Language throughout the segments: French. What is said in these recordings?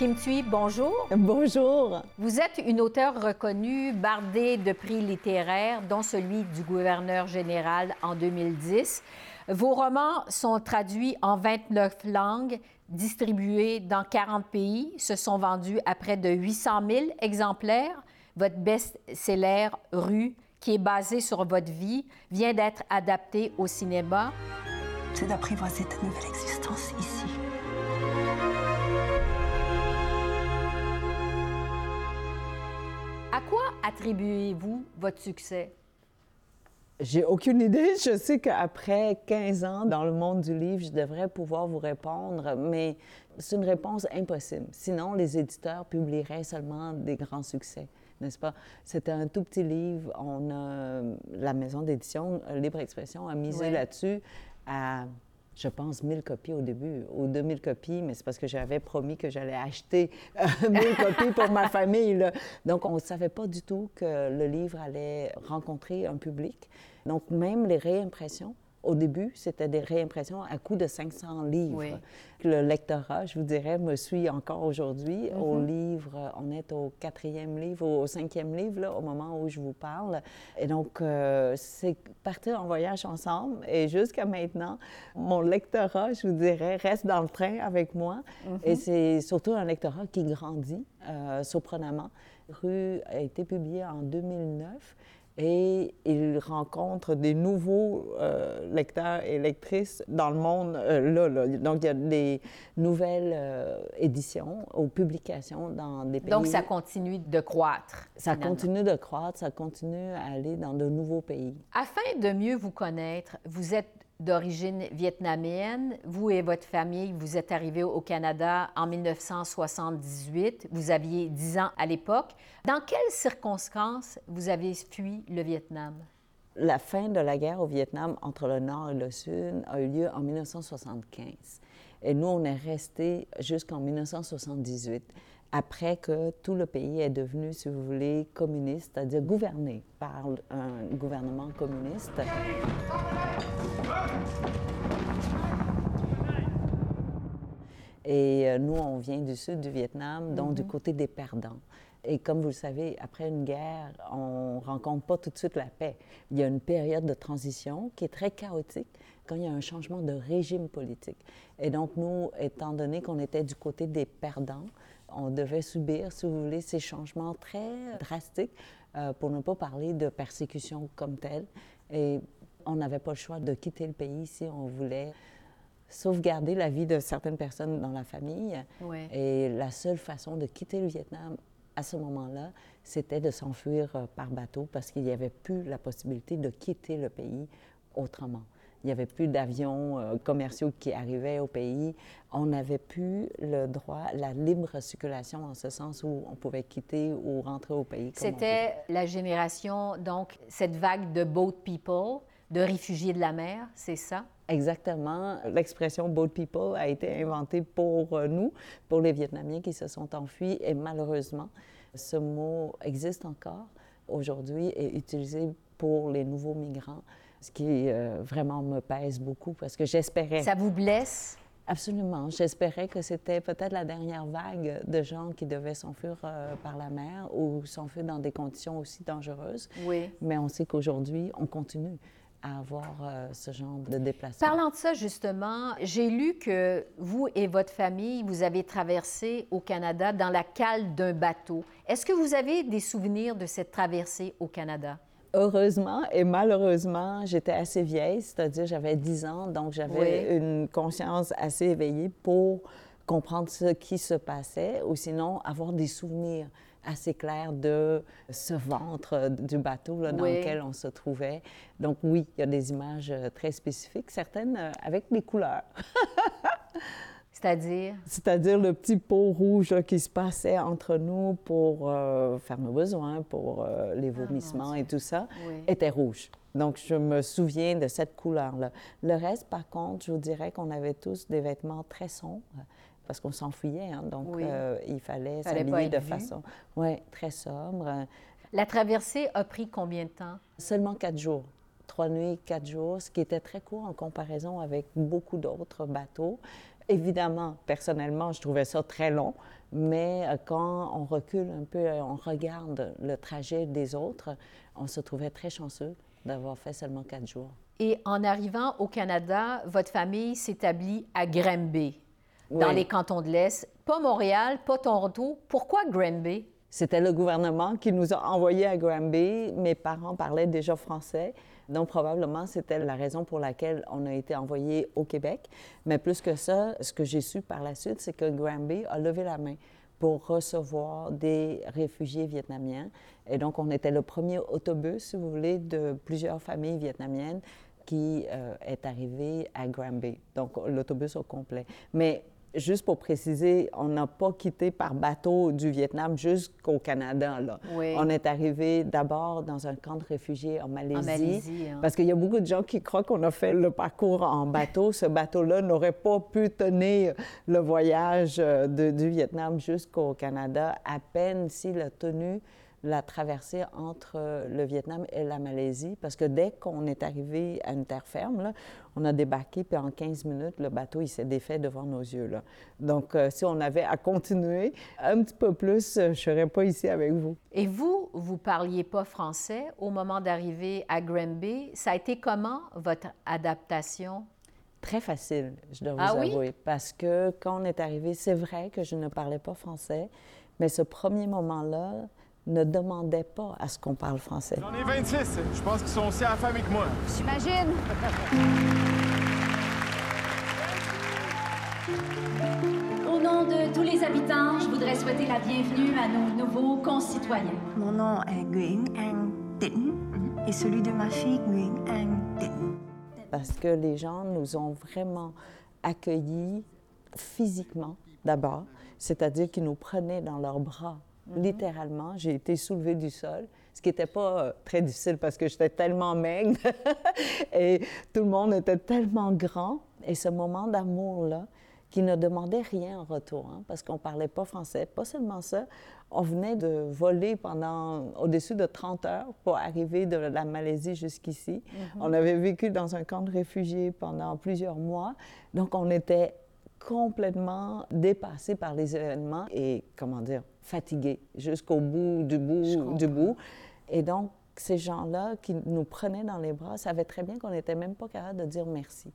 Kim Thuy, bonjour. Bonjour. Vous êtes une auteure reconnue, bardée de prix littéraires, dont celui du gouverneur général en 2010. Vos romans sont traduits en 29 langues, distribués dans 40 pays, se sont vendus à près de 800 000 exemplaires. Votre best-seller Rue, qui est basé sur votre vie, vient d'être adapté au cinéma. C'est d'apprivoiser ta nouvelle existence ici. À quoi attribuez-vous votre succès? J'ai aucune idée. Je sais qu'après 15 ans dans le monde du livre, je devrais pouvoir vous répondre, mais c'est une réponse impossible. Sinon, les éditeurs publieraient seulement des grands succès, n'est-ce pas? C'était un tout petit livre. On a, la maison d'édition Libre Expression a misé Ouais. là-dessus à, je pense, 1000 copies au début, ou 2000 copies, mais c'est parce que j'avais promis que j'allais acheter euh, 1000 copies pour ma famille. Donc, on ne savait pas du tout que le livre allait rencontrer un public. Donc, même les réimpressions, au début, c'était des réimpressions à coût de 500 livres. Oui. Le lectorat, je vous dirais, me suit encore aujourd'hui. Au livre, on est au quatrième livre, au cinquième livre, là, au moment où je vous parle. Et donc, euh, c'est partir en voyage ensemble. Et jusqu'à maintenant, mon lectorat, je vous dirais, reste dans le train avec moi. Et c'est surtout un lectorat qui grandit euh, surprenamment. Rue a été publié en 2009 et il rencontre des nouveaux euh, lecteurs et lectrices dans le monde euh, là, là. Donc, il y a des nouvelles euh, éditions ou publications dans des pays. Donc, ça continue de croître. Ça finalement. continue de croître, ça continue à aller dans de nouveaux pays. Afin de mieux vous connaître, vous êtes d'origine vietnamienne. Vous et votre famille, vous êtes arrivés au Canada en 1978. Vous aviez 10 ans à l'époque. Dans quelles circonstances vous avez fui le Vietnam? La fin de la guerre au Vietnam entre le Nord et le Sud a eu lieu en 1975. Et nous, on est restés jusqu'en 1978, après que tout le pays est devenu, si vous voulez, communiste, c'est-à-dire gouverné par un gouvernement communiste. Et euh, nous, on vient du sud du Vietnam, donc du côté des perdants. Et comme vous le savez, après une guerre, on rencontre pas tout de suite la paix. Il y a une période de transition qui est très chaotique quand il y a un changement de régime politique. Et donc, nous, étant donné qu'on était du côté des perdants, on devait subir, si vous voulez, ces changements très drastiques, euh, pour ne pas parler de persécution comme telle. Et on n'avait pas le choix de quitter le pays si on voulait sauvegarder la vie de certaines personnes dans la famille. Ouais. Et la seule façon de quitter le Vietnam à ce moment-là, c'était de s'enfuir euh, par bateau parce qu'il n'y avait plus la possibilité de quitter le pays autrement. Il n'y avait plus d'avions euh, commerciaux qui arrivaient au pays. On n'avait plus le droit, la libre circulation en ce sens où on pouvait quitter ou rentrer au pays. C'était la génération, donc, cette vague de boat people, de réfugiés de la mer, c'est ça? Exactement. L'expression boat people a été inventée pour euh, nous, pour les Vietnamiens qui se sont enfuis. Et malheureusement, ce mot existe encore aujourd'hui et utilisé pour les nouveaux migrants, ce qui euh, vraiment me pèse beaucoup parce que j'espérais. Ça vous blesse? Absolument. J'espérais que c'était peut-être la dernière vague de gens qui devaient s'enfuir euh, par la mer ou s'enfuir dans des conditions aussi dangereuses. Oui. Mais on sait qu'aujourd'hui, on continue à avoir euh, ce genre de déplacement. Parlant de ça, justement, j'ai lu que vous et votre famille, vous avez traversé au Canada dans la cale d'un bateau. Est-ce que vous avez des souvenirs de cette traversée au Canada? Heureusement et malheureusement, j'étais assez vieille, c'est-à-dire j'avais 10 ans, donc j'avais Oui. une conscience assez éveillée pour comprendre ce qui se passait ou sinon avoir des souvenirs assez clairs de ce ventre du bateau là, dans Oui. lequel on se trouvait. Donc oui, il y a des images euh, très spécifiques, certaines euh, avec des couleurs. C'est-à-dire? C'est-à-dire le petit pot rouge là, qui se passait entre nous pour euh, faire nos besoins, pour euh, les vomissements et tout ça, Oui. était rouge. Donc, je me souviens de cette couleur-là. Le reste, par contre, je vous dirais qu'on avait tous des vêtements très sombres parce qu'on s'enfuyait. hein. donc, Oui. euh, il fallait Fallait s'habiller de vu. façon ouais, très sobre. La traversée a pris combien de temps? Seulement quatre jours. Trois nuits, quatre jours, ce qui était très court en comparaison avec beaucoup d'autres bateaux. Évidemment, personnellement, je trouvais ça très long, mais euh, quand on recule un peu, on regarde le trajet des autres, on se trouvait très chanceux d'avoir fait seulement quatre jours. Et en arrivant au Canada, votre famille s'établit à Dans les cantons de l'Est. Pas Montréal, pas Toronto. Pourquoi Granby? C'était le gouvernement qui nous a envoyés à Granby. Mes parents parlaient déjà français. Donc, probablement, c'était la raison pour laquelle on a été envoyés au Québec. Mais plus que ça, ce que j'ai su par la suite, c'est que Granby a levé la main pour recevoir des réfugiés vietnamiens. Et donc, on était le premier autobus, si vous voulez, de plusieurs familles vietnamiennes qui euh, est arrivé à Granby. Donc, l'autobus au complet. Mais juste pour préciser, on n'a pas quitté par bateau du Vietnam jusqu'au Canada. Là. Oui. On est arrivé d'abord dans un camp de réfugiés en Malaisie. Malaisie, hein. Parce qu'il y a beaucoup de gens qui croient qu'on a fait le parcours en bateau. Ce bateau-là n'aurait pas pu tenir le voyage euh, de- du Vietnam jusqu'au Canada, à peine s'il a tenu la traversée entre euh, le Vietnam et la Malaisie, parce que dès qu'on est arrivé à une terre ferme, là, on a débarqué, puis en 15 minutes, le bateau, il s'est défait devant nos yeux. Là. Donc, euh, si on avait à continuer un petit peu plus, euh, je ne serais pas ici avec vous. Et vous, vous parliez pas français au moment d'arriver à Granby. Ça a été comment votre adaptation? Très facile, je dois vous Ah oui? avouer. Parce que quand on est arrivé, c'est vrai que je ne parlais pas français, mais ce premier moment-là ne demandait pas à ce qu'on parle français. J'en ai 26. Je pense qu'ils sont aussi affamés que moi. J'imagine. Au nom de tous les habitants, je voudrais souhaiter la bienvenue à nos nouveaux concitoyens. Mon nom est Nguyen Anh Tĩnh et celui de ma fille Nguyen Anh Tĩnh. Parce que les gens nous ont vraiment accueillis physiquement d'abord, c'est-à-dire qu'ils nous prenaient dans leurs bras. Littéralement, j'ai été soulevée du sol, ce qui n'était pas euh, très difficile parce que j'étais tellement maigre et tout le monde était tellement grand. Et ce moment d'amour-là, qui ne demandait rien en retour, hein, parce qu'on ne parlait pas français. Pas seulement ça, on venait de voler pendant au-dessus de 30 heures pour arriver de la Malaisie jusqu'ici. On avait vécu dans un camp de réfugiés pendant plusieurs mois, donc on était complètement dépassés par les événements et, comment dire, fatigués jusqu'au bout du bout du bout. Et donc, ces gens-là qui nous prenaient dans les bras savaient très bien qu'on n'était même pas capable de dire merci.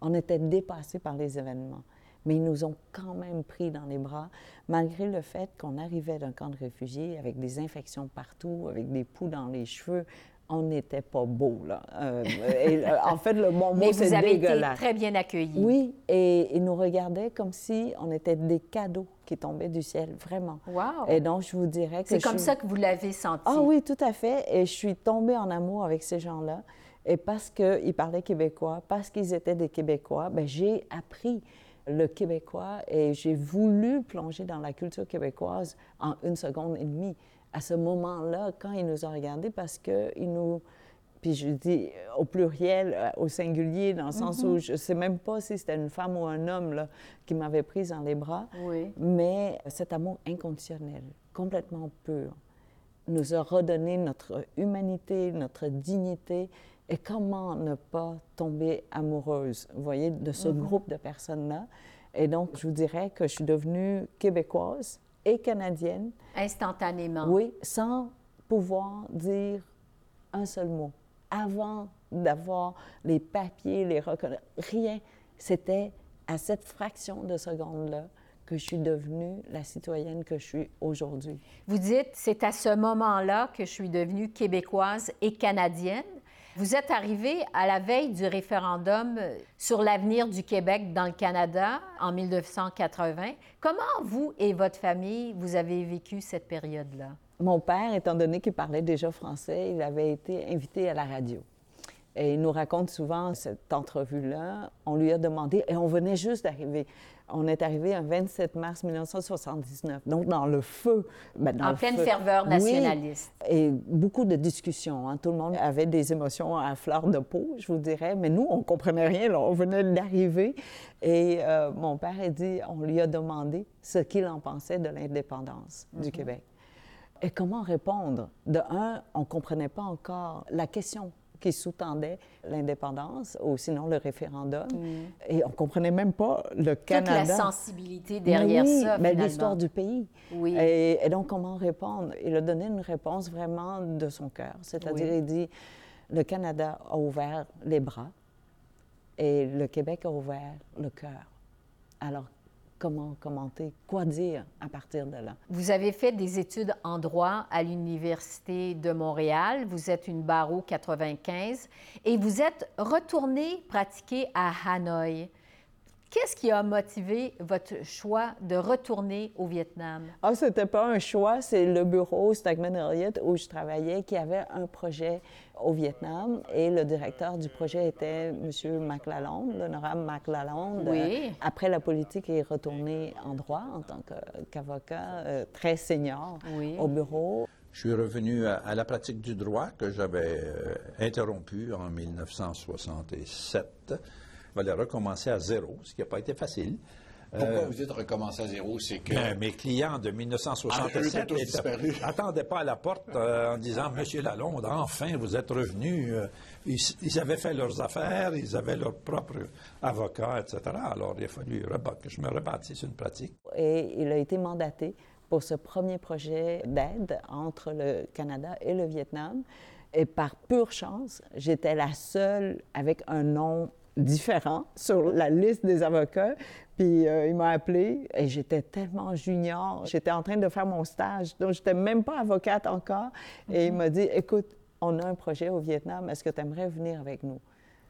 On était dépassés par les événements. Mais ils nous ont quand même pris dans les bras, malgré le fait qu'on arrivait d'un camp de réfugiés avec des infections partout, avec des poux dans les cheveux. On n'était pas beaux, là. Euh, et, euh, en fait, le bon mot, Mais c'est vous avez été dégueulasse. très bien accueillis. Oui, et ils nous regardaient comme si on était des cadeaux qui tombaient du ciel, vraiment. Wow. Et donc, je vous dirais que C'est comme suis- ça que vous l'avez senti. ah oui, tout à fait. Et je suis tombée en amour avec ces gens-là. Et parce qu'ils parlaient québécois, parce qu'ils étaient des Québécois, ben, j'ai appris le québécois et j'ai voulu plonger dans la culture québécoise en une seconde et demie. À ce moment-là, quand ils nous ont regardés, parce qu'ils nous... Puis je dis au pluriel, euh, au singulier, dans le sens où je ne sais même pas si c'était une femme ou un homme là, qui m'avait prise dans les bras. Oui. Mais cet amour inconditionnel, complètement pur, nous a redonné notre humanité, notre dignité. Et comment ne pas tomber amoureuse, vous voyez, de ce groupe de personnes-là? Et donc, je vous dirais que je suis devenue québécoise et canadienne, Instantanément. oui, sans pouvoir dire un seul mot. Avant d'avoir les papiers, les reconnaissances, rien. C'était à cette fraction de seconde-là que je suis devenue la citoyenne que je suis aujourd'hui. Vous dites, c'est à ce moment-là que je suis devenue québécoise et canadienne. Vous êtes arrivée à la veille du référendum euh, sur l'avenir du Québec dans le Canada en 1980. Comment vous et votre famille, vous avez vécu cette période-là? Mon père, étant donné qu'il parlait déjà français, il avait été invité à la radio. Et il nous raconte souvent cette entrevue-là. On lui a demandé, et on venait juste d'arriver. On est arrivé un 27 mars 1979, donc dans le feu. ben, dans En le pleine feu. ferveur Oui. nationaliste. Et beaucoup de discussions. hein. Tout le monde avait des émotions à fleur de peau, je vous dirais. Mais nous, on comprenait rien. là. On venait d'arriver. Et euh, mon père a dit, on lui a demandé ce qu'il en pensait de l'indépendance du Québec. Et comment répondre? De un, on ne comprenait pas encore la question qui sous-tendait l'indépendance ou sinon le référendum. Et on comprenait même pas le Canada. Toute la sensibilité derrière oui, ça, mais l'histoire du pays. Oui. Et, et donc, comment répondre? Il a donné une réponse vraiment de son cœur. C'est-à-dire, Oui. il dit, le Canada a ouvert les bras et le Québec a ouvert le cœur. Alors, comment commenter? Quoi dire à partir de là? Vous avez fait des études en droit à l'Université de Montréal. Vous êtes une barreau 95 et vous êtes retourné pratiquer à Hanoï. Qu'est-ce qui a motivé votre choix de retourner au Vietnam? Ah, c'était pas un choix, c'est le bureau Stagman Elliott où je travaillais qui avait un projet au Vietnam et le directeur du projet était M. McLalonde, l'honorable McLalonde. Oui. Après la politique, il est retourné en droit en tant qu'avocat euh, très senior Oui. au bureau. Je suis revenu à, à la pratique du droit que j'avais euh, interrompue en 1967. Il fallait recommencer à zéro, ce qui n'a pas été facile. Pourquoi Euh, vous dites recommencer à zéro? C'est que. ben, mes clients de Ah, eux 1967 étaient tous disparus. n'attendaient pas à la porte euh, en disant Monsieur Lalonde, enfin vous êtes revenu. Euh, ils, ils avaient fait leurs affaires, ils avaient leur propre avocat, etc. Alors il a fallu que je me rebâtisse une pratique. Et il a été mandaté pour ce premier projet d'aide entre le Canada et le Vietnam. Et par pure chance, j'étais la seule avec un nom différent sur la liste des avocats. Puis euh, il m'a appelé et j'étais tellement junior. J'étais en train de faire mon stage, donc j'étais même pas avocate encore. Et il m'a dit, écoute, on a un projet au Vietnam, est-ce que tu aimerais venir avec nous?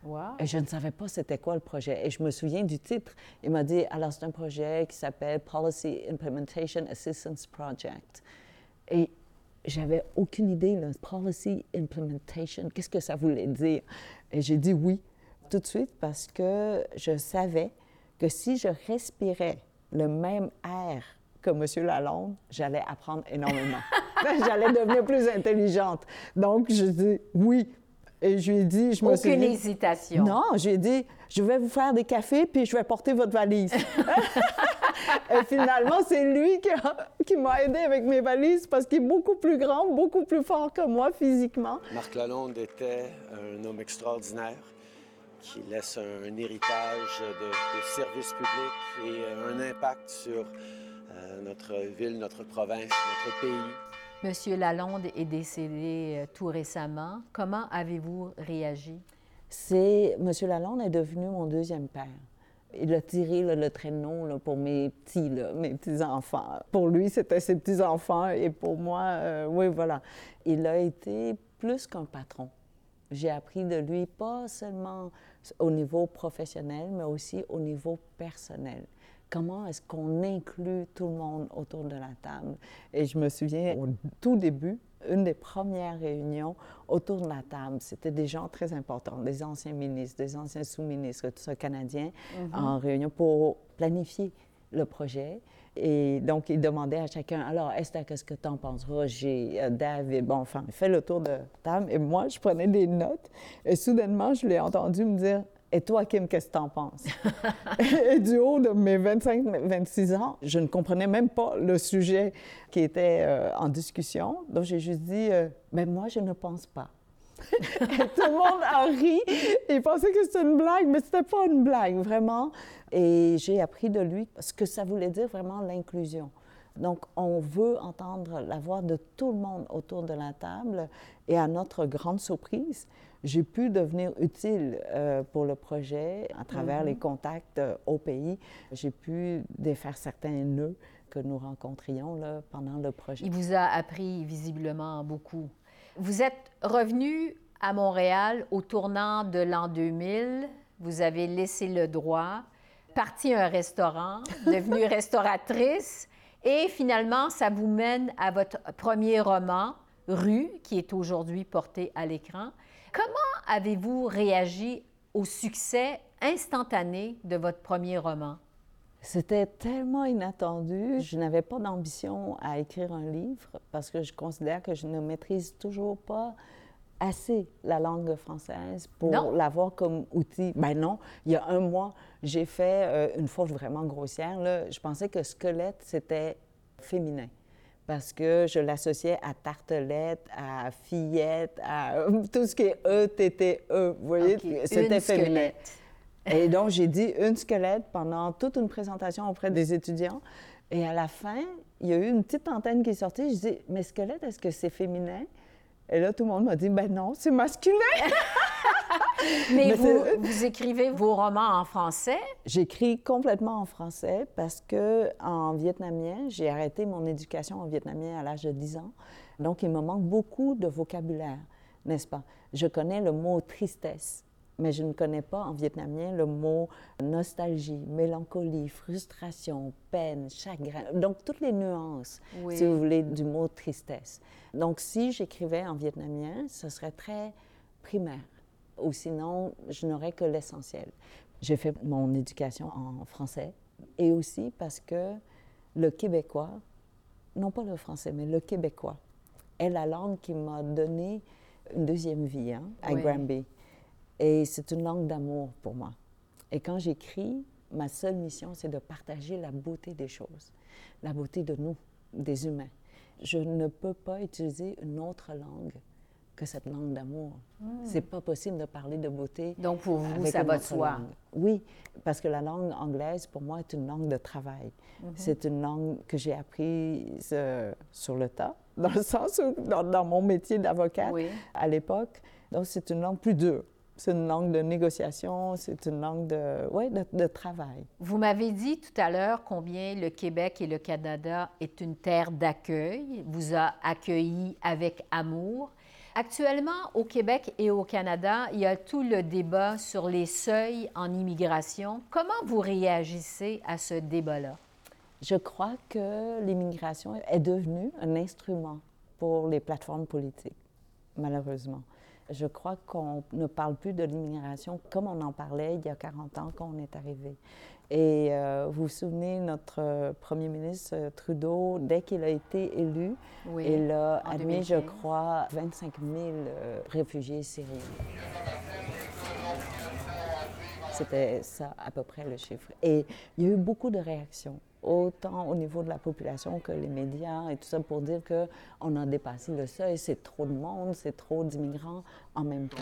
Wow. Et je ne savais pas c'était quoi le projet. Et je me souviens du titre. Il m'a dit, alors c'est un projet qui s'appelle Policy Implementation Assistance Project. Et j'avais aucune idée, là, Policy Implementation, qu'est-ce que ça voulait dire? Et j'ai dit oui tout de suite parce que je savais que si je respirais le même air que M. Lalonde, j'allais apprendre énormément. j'allais devenir plus intelligente. Donc, je dis oui. Et je lui ai dit, je me Aucune souviens- hésitation. non, j'ai dit, je vais vous faire des cafés, puis je vais porter votre valise. Et finalement, c'est lui qui, a- qui m'a aidé avec mes valises parce qu'il est beaucoup plus grand, beaucoup plus fort que moi physiquement. Marc Lalonde était un homme extraordinaire qui laisse un, un héritage de, de services publics et euh, un impact sur euh, notre ville, notre province, notre pays. Monsieur Lalonde est décédé euh, tout récemment. Comment avez-vous réagi? C'est, M. Lalonde est devenu mon deuxième père. Il a tiré là, le traîneau là, pour mes petits, là, mes petits-enfants. Pour lui, c'était ses petits-enfants et pour moi, euh, oui, voilà. Il a été plus qu'un patron. J'ai appris de lui pas seulement au niveau professionnel, mais aussi au niveau personnel. Comment est-ce qu'on inclut tout le monde autour de la table? Et je me souviens, au tout début, une des premières réunions autour de la table, c'était des gens très importants, des anciens ministres, des anciens sous-ministres, tout ça, canadiens, en réunion pour planifier le projet. Et donc, il demandait à chacun, alors, Esther, qu'est-ce que tu en penses? Roger, euh, David, bon, enfin, fait le tour de table. Et moi, je prenais des notes. Et soudainement, je l'ai entendu me dire, et toi, Kim, qu'est-ce que tu en penses? et du haut de mes 25-26 ans, je ne comprenais même pas le sujet qui était euh, en discussion. Donc, j'ai juste dit, euh, ben moi, je ne pense pas. Et tout le monde a ri. Il pensait que c'était une blague, mais c'était pas une blague, vraiment. Et j'ai appris de lui ce que ça voulait dire vraiment l'inclusion. Donc, on veut entendre la voix de tout le monde autour de la table. Et à notre grande surprise, j'ai pu devenir utile euh, pour le projet à travers les contacts euh, au pays. J'ai pu défaire certains nœuds que nous rencontrions là, pendant le projet. Il vous a appris visiblement beaucoup. Vous êtes revenu à Montréal au tournant de l'an 2000. Vous avez laissé le droit, parti à un restaurant, devenu restauratrice. Et finalement, ça vous mène à votre premier roman, Rue, qui est aujourd'hui porté à l'écran. Comment avez-vous réagi au succès instantané de votre premier roman? C'était tellement inattendu. Je n'avais pas d'ambition à écrire un livre parce que je considère que je ne maîtrise toujours pas assez la langue française pour l'avoir comme outil. Ben non, il y a un mois, j'ai fait euh, une faute vraiment grossière. là. Je pensais que squelette, c'était féminin. parce que je l'associais à tartelette, à fillette, à tout ce qui est E, T, T, E. Vous voyez, c'était féminin. squelette. Et donc, j'ai dit une squelette pendant toute une présentation auprès des étudiants. Et à la fin, il y a eu une petite antenne qui est sortie. Je dis, mais squelette, est-ce que c'est féminin? Et là, tout le monde m'a dit, ben non, c'est masculin. Mais, Mais vous, c'est- vous écrivez vos romans en français? J'écris complètement en français parce que en vietnamien, j'ai arrêté mon éducation en vietnamien à l'âge de 10 ans. Donc, il me manque beaucoup de vocabulaire, n'est-ce pas? Je connais le mot tristesse, mais je ne connais pas en vietnamien le mot nostalgie, mélancolie, frustration, peine, chagrin. Donc, toutes les nuances, Oui. si vous voulez, du mot tristesse. Donc, si j'écrivais en vietnamien, ce serait très primaire. Ou sinon, je n'aurais que l'essentiel. J'ai fait mon éducation en français et aussi parce que le québécois, non pas le français, mais le québécois, est la langue qui m'a donné une deuxième vie hein, à Oui. Granby. Et c'est une langue d'amour pour moi. Et quand j'écris, ma seule mission, c'est de partager la beauté des choses, la beauté de nous, des humains. Je ne peux pas utiliser une autre langue que cette langue d'amour. C'est pas possible de parler de beauté. Donc, pour vous, avec ça va de soi. langue. Oui, parce que la langue anglaise, pour moi, est une langue de travail. Mhm. C'est une langue que j'ai apprise euh, sur le tas, dans le sens où, dans, dans mon métier d'avocate Oui. à l'époque. Donc, c'est une langue plus dure. C'est une langue de négociation, c'est une langue de, ouais, de, de travail. Vous m'avez dit tout à l'heure combien le Québec et le Canada est une terre d'accueil, vous a accueilli avec amour. Actuellement, au Québec et au Canada, il y a tout le débat sur les seuils en immigration. Comment vous réagissez à ce débat-là? Je crois que l'immigration est devenue un instrument pour les plateformes politiques, malheureusement. Je crois qu'on ne parle plus de l'immigration comme on en parlait il y a 40 ans quand on est arrivé. Et euh, vous vous souvenez, notre euh, premier ministre euh, Trudeau, dès qu'il a été élu, Oui, il a admis, je 2015. crois, 25 000 euh, réfugiés syriens. C'était ça à peu près le chiffre. Et il y a eu beaucoup de réactions, autant au niveau de la population que les médias et tout ça, pour dire qu'on a dépassé le seuil, c'est trop de monde, c'est trop d'immigrants en même temps.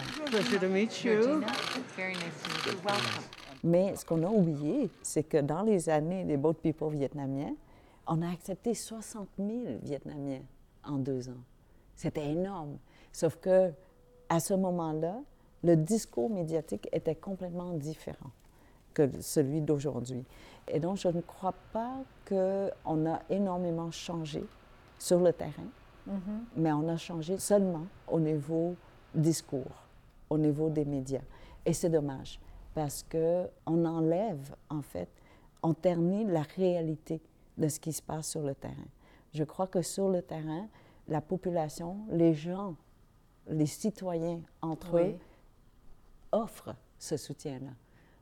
Mais ce qu'on a oublié, c'est que dans les années des Boat People vietnamiens, on a accepté 60 000 Vietnamiens en deux ans. C'était énorme. Sauf que à ce moment-là, le discours médiatique était complètement différent que celui d'aujourd'hui. Et donc, je ne crois pas qu'on a énormément changé sur le terrain, mais on a changé seulement au niveau discours, au niveau des médias. Et c'est dommage parce qu'on enlève, en fait, on ternit la réalité de ce qui se passe sur le terrain. Je crois que sur le terrain, la population, les gens, les citoyens entre Oui. eux offrent ce soutien-là.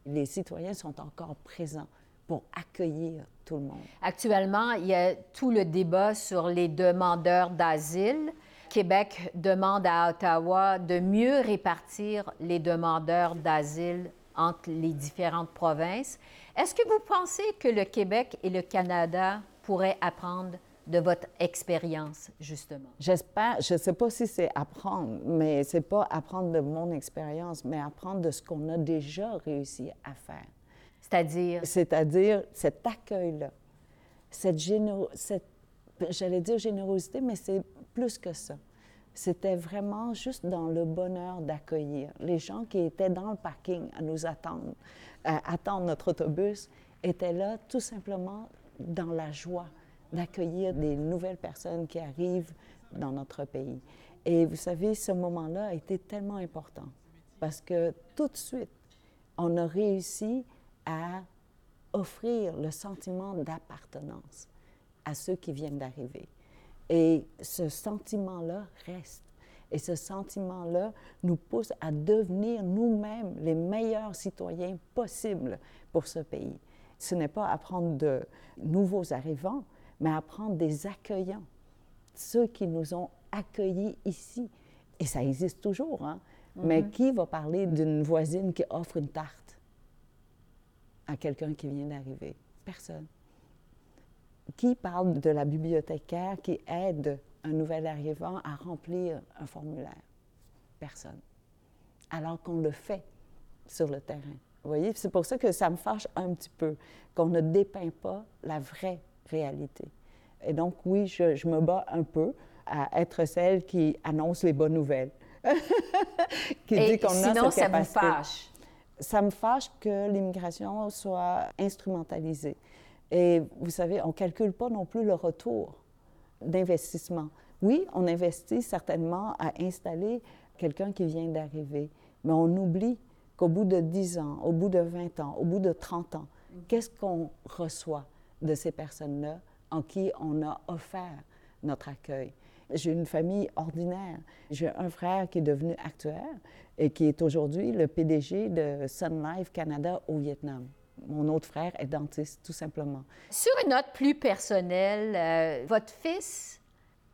Les citoyens sont encore présents pour accueillir tout le monde. Actuellement, il y a tout le débat sur les demandeurs d'asile. Québec demande à Ottawa de mieux répartir les demandeurs d'asile entre les différentes provinces. Est-ce que vous pensez que le Québec et le Canada pourraient apprendre de votre expérience, justement? J'espère, je ne sais pas si c'est apprendre, mais c'est pas apprendre de mon expérience, mais apprendre de ce qu'on a déjà réussi à faire. C'est-à-dire, C'est-à-dire cet accueil-là, cette, généro- cette j'allais dire générosité, mais c'est plus que ça. C'était vraiment juste dans le bonheur d'accueillir. Les gens qui étaient dans le parking à nous attendre, à attendre notre autobus, étaient là tout simplement dans la joie d'accueillir des nouvelles personnes qui arrivent dans notre pays. Et vous savez, ce moment-là a été tellement important parce que tout de suite, on a réussi à offrir le sentiment d'appartenance à ceux qui viennent d'arriver. Et ce sentiment-là reste. Et ce sentiment-là nous pousse à devenir nous-mêmes les meilleurs citoyens possibles pour ce pays. Ce n'est pas apprendre de nouveaux arrivants, mais apprendre des accueillants, ceux qui nous ont accueillis ici. Et ça existe toujours, hein? Mais qui va parler d'une voisine qui offre une tarte à quelqu'un qui vient d'arriver? Personne. qui parle de la bibliothécaire qui aide un nouvel arrivant à remplir un formulaire? Personne. Alors qu'on le fait sur le terrain. Vous voyez, c'est pour ça que ça me fâche un petit peu, qu'on ne dépeint pas la vraie réalité. Et donc, oui, je, me bats un peu à être celle qui annonce les bonnes nouvelles. qui dit qu'on a cette ça vous fâche? Ça me fâche que l'immigration soit instrumentalisée. Et vous savez, on ne calcule pas non plus le retour d'investissement. Oui, on investit certainement à installer quelqu'un qui vient d'arriver, mais on oublie qu'au bout de 10 ans, au bout de 20 ans, au bout de 30 ans, qu'est-ce qu'on reçoit? De ces personnes-là en qui on a offert notre accueil? J'ai une famille ordinaire. J'ai un frère qui est devenu actuaire et qui est aujourd'hui le PDG de Sun Life Canada au Vietnam. Mon autre frère est dentiste, tout simplement. Sur une note plus personnelle, euh, votre fils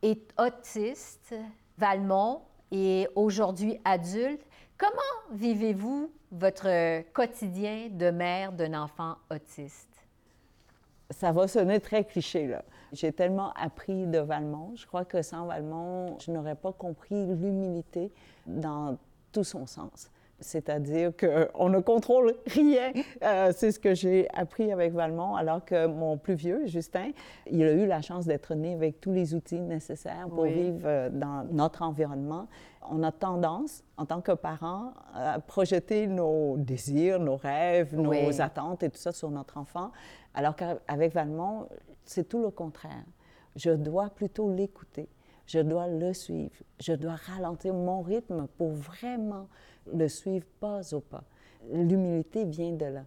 est autiste, Valmont, et aujourd'hui adulte. Comment vivez-vous votre quotidien de mère d'un enfant autiste? Ça va sonner très cliché, là. J'ai tellement appris de Valmont. Je crois que sans Valmont, je n'aurais pas compris l'humilité dans tout son sens. C'est-à-dire qu'on ne contrôle rien. Euh, c'est ce que j'ai appris avec Valmont, alors que mon plus vieux, Justin, il a eu la chance d'être né avec tous les outils nécessaires pour vivre euh, dans notre environnement. On a tendance, en tant que parents, à projeter nos désirs, nos rêves, nos attentes et tout ça sur notre enfant, alors qu'avec Valmont, c'est tout le contraire. Je dois plutôt l'écouter. Je dois le suivre. Je dois ralentir mon rythme pour vraiment le suivre pas au pas. L'humilité vient de là.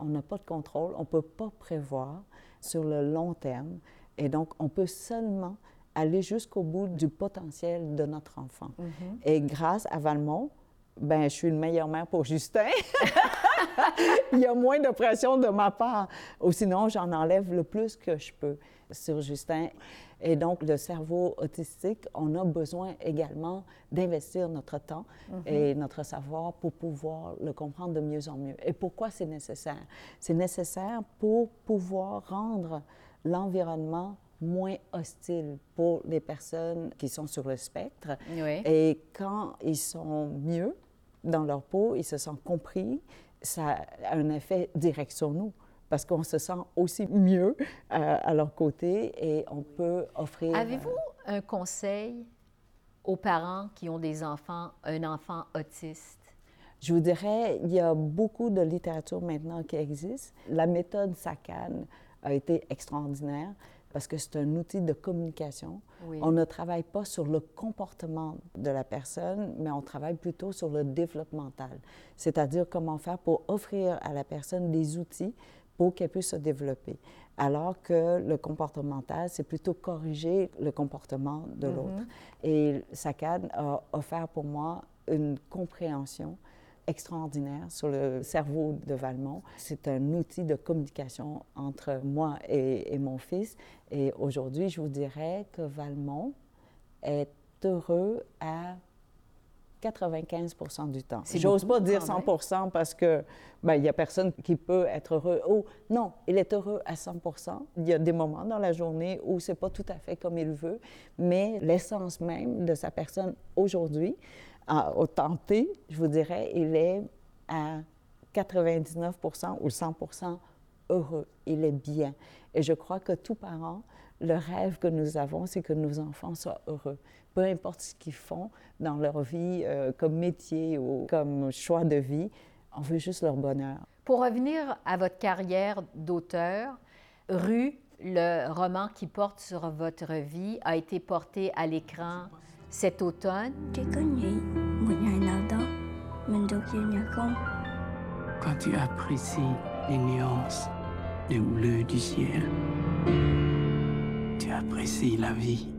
On n'a pas de contrôle, on ne peut pas prévoir sur le long terme. Et donc, on peut seulement aller jusqu'au bout du potentiel de notre enfant. Mm-hmm. Et grâce à Valmont, ben, je suis une meilleure mère pour Justin. Il y a moins de pression de ma part. Ou sinon, j'en enlève le plus que je peux sur Justin. Et donc, le cerveau autistique, on a besoin également d'investir notre temps mhm. et notre savoir pour pouvoir le comprendre de mieux en mieux. Et pourquoi c'est nécessaire? C'est nécessaire pour pouvoir rendre l'environnement moins hostile pour les personnes qui sont sur le spectre. Et quand ils sont mieux dans leur peau, ils se sentent compris, ça a un effet direct sur nous parce qu'on se sent aussi mieux euh, à leur côté et on peut offrir... Avez-vous un conseil aux parents qui ont des enfants, un enfant autiste? Je vous dirais, il y a beaucoup de littérature maintenant qui existe. La méthode SACAN a été extraordinaire parce que c'est un outil de communication. On ne travaille pas sur le comportement de la personne, mais on travaille plutôt sur le développemental, c'est-à-dire comment faire pour offrir à la personne des outils pour qu'elle puisse se développer. Alors que le comportemental, c'est plutôt corriger le comportement de l'autre. Mm-hmm. Et SACAD a offert pour moi une compréhension extraordinaire sur le cerveau de Valmont. C'est un outil de communication entre moi et, et mon fils. Et aujourd'hui, je vous dirais que Valmont est heureux à 95% du temps. J'ose pas dire 100% parce que ben, il y a personne qui peut être heureux. Oh, non, il est heureux à 100% Il y a des moments dans la journée où c'est pas tout à fait comme il veut, mais l'essence même de sa personne aujourd'hui, au tenté, je vous dirais, il est à 99 ou 100 heureux. Il est bien. Et je crois que tout parent, le rêve que nous avons, c'est que nos enfants soient heureux peu importe ce qu'ils font dans leur vie euh, comme métier ou comme choix de vie, on veut juste leur bonheur. Pour revenir à votre carrière d'auteur, Rue, le roman qui porte sur votre vie, a été porté à l'écran cet automne. Quand tu apprécies les nuances, les bleus du ciel, tu apprécies la vie.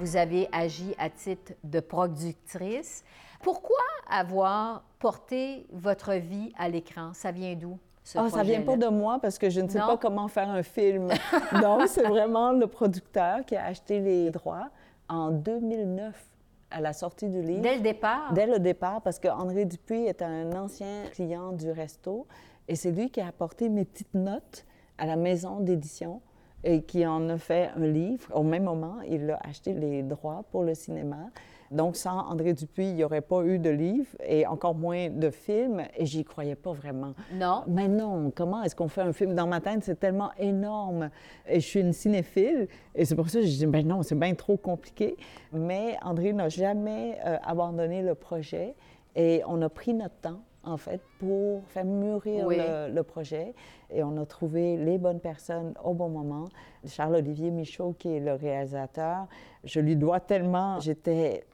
vous avez agi à titre de productrice. Pourquoi avoir porté votre vie à l'écran? Ça vient d'où? Ce oh, ça vient pas de moi parce que je ne sais pas comment faire un film. Donc, c'est vraiment le producteur qui a acheté les droits en 2009 à la sortie du livre. Dès le départ? Dès le départ, parce que André Dupuis est un ancien client du resto Et c'est lui qui a apporté mes petites notes à la maison d'édition et qui en a fait un livre. Au même moment, il a acheté les droits pour le cinéma. Donc, sans André Dupuis, il n'y aurait pas eu de livre et encore moins de film, et j'y croyais pas vraiment. Non. Mais non, comment est-ce qu'on fait un film? Dans ma tête, c'est tellement énorme. Et je suis une cinéphile, et c'est pour ça que je dis, ben non, c'est bien trop compliqué. Mais André n'a jamais euh, abandonné le projet, et on a pris notre temps en fait, pour faire mûrir Oui. le, le projet. Et on a trouvé les bonnes personnes au bon moment. Charles-Olivier Michaud, qui est le réalisateur, je lui dois tellement, j'étais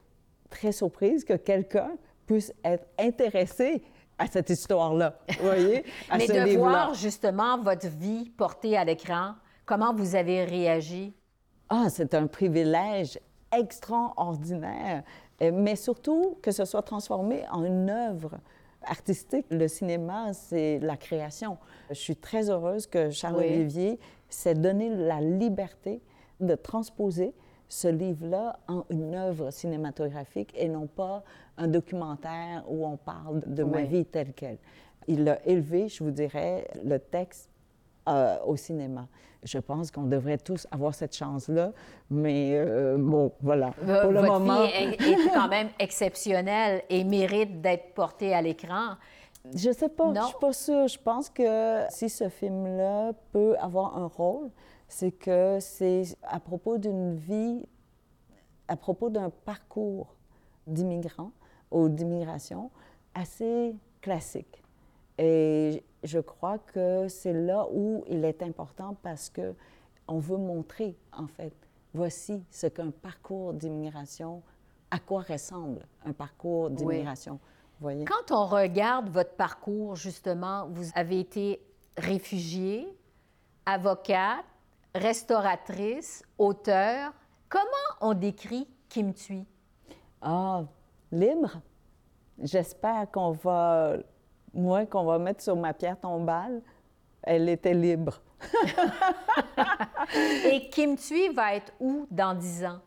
très surprise que quelqu'un puisse être intéressé à cette histoire-là, vous voyez, à Mais ce de voir justement votre vie portée à l'écran, comment vous avez réagi? Ah, c'est un privilège extraordinaire, mais surtout que ce soit transformé en une œuvre artistique. Le cinéma, c'est la création. Je suis très heureuse que Charles-Olivier s'est donné la liberté de transposer ce livre-là en une œuvre cinématographique et non pas un documentaire où on parle de ma vie telle qu'elle. Il a élevé, je vous dirais, le texte euh, au cinéma. Je pense qu'on devrait tous avoir cette chance-là, mais euh, bon, voilà. V- Pour le votre moment, fille est, est quand même exceptionnelle et mérite d'être portée à l'écran. je sais pas, Non? je suis pas sûre. Je pense que si ce film-là peut avoir un rôle, c'est que c'est à propos d'une vie, à propos d'un parcours d'immigrants ou d'immigration assez classique. Et je crois que c'est là où il est important parce que on veut montrer, en fait, voici ce qu'un parcours d'immigration, à quoi ressemble un parcours d'immigration. Voyez? Quand on regarde votre parcours, justement, vous avez été réfugiée, avocate, restauratrice, auteur. Comment on décrit Kim Thuy? Ah, libre. J'espère qu'on va, moi, qu'on va mettre sur ma pierre tombale, elle était libre. Et Kim Thuy va être où dans 10 ans?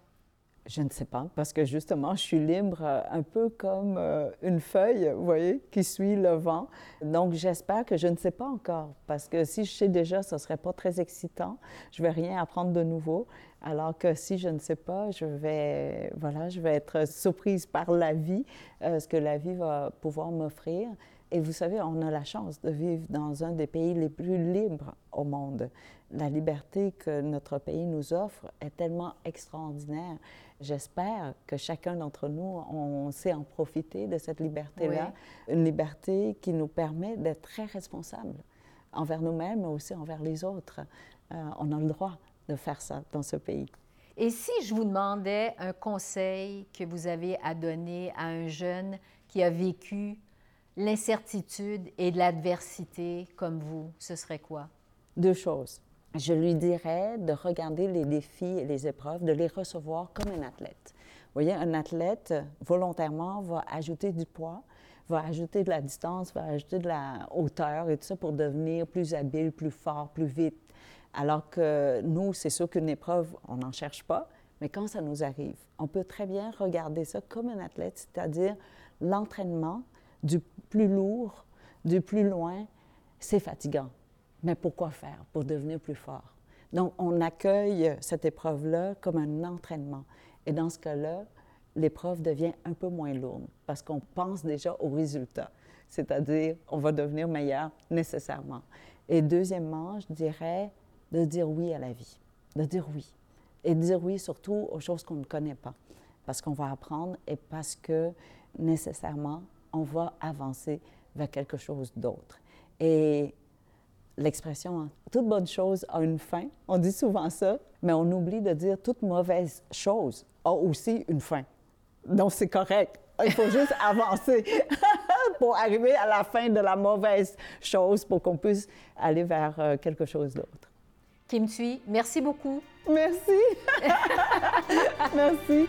Je ne sais pas, parce que justement, je suis libre euh, un peu comme euh, une feuille, vous voyez, qui suit le vent. Donc, j'espère que je ne sais pas encore, parce que si je sais déjà, ce ne serait pas très excitant. Je ne vais rien apprendre de nouveau. Alors que si je ne sais pas, je vais, voilà, je vais être surprise par la vie, euh, ce que la vie va pouvoir m'offrir. Et vous savez, on a la chance de vivre dans un des pays les plus libres au monde. La liberté que notre pays nous offre est tellement extraordinaire. J'espère que chacun d'entre nous, on sait en profiter de cette liberté-là. Une liberté qui nous permet d'être très responsables envers nous-mêmes, mais aussi envers les autres. Euh, on a le droit de faire ça dans ce pays. Et si je vous demandais un conseil que vous avez à donner à un jeune qui a vécu l'incertitude et de l'adversité comme vous, ce serait quoi? Deux choses. Je lui dirais de regarder les défis et les épreuves, de les recevoir comme un athlète. Vous voyez, un athlète, volontairement, va ajouter du poids, va ajouter de la distance, va ajouter de la hauteur et tout ça pour devenir plus habile, plus fort, plus vite. Alors que nous, c'est sûr qu'une épreuve, on n'en cherche pas, mais quand ça nous arrive, on peut très bien regarder ça comme un athlète, c'est-à-dire l'entraînement du plus lourd, du plus loin, c'est fatigant. Mais pourquoi faire pour devenir plus fort? Donc, on accueille cette épreuve-là comme un entraînement. Et dans ce cas-là, l'épreuve devient un peu moins lourde parce qu'on pense déjà au résultat, c'est-à-dire on va devenir meilleur nécessairement. Et deuxièmement, je dirais de dire oui à la vie, de dire oui. Et de dire oui surtout aux choses qu'on ne connaît pas, parce qu'on va apprendre et parce que nécessairement, on va avancer vers quelque chose d'autre. Et l'expression hein, toute bonne chose a une fin, on dit souvent ça, mais on oublie de dire toute mauvaise chose a aussi une fin. Donc c'est correct. Il faut juste avancer pour arriver à la fin de la mauvaise chose pour qu'on puisse aller vers euh, quelque chose d'autre. Kim Thuy, merci beaucoup. Merci. Merci.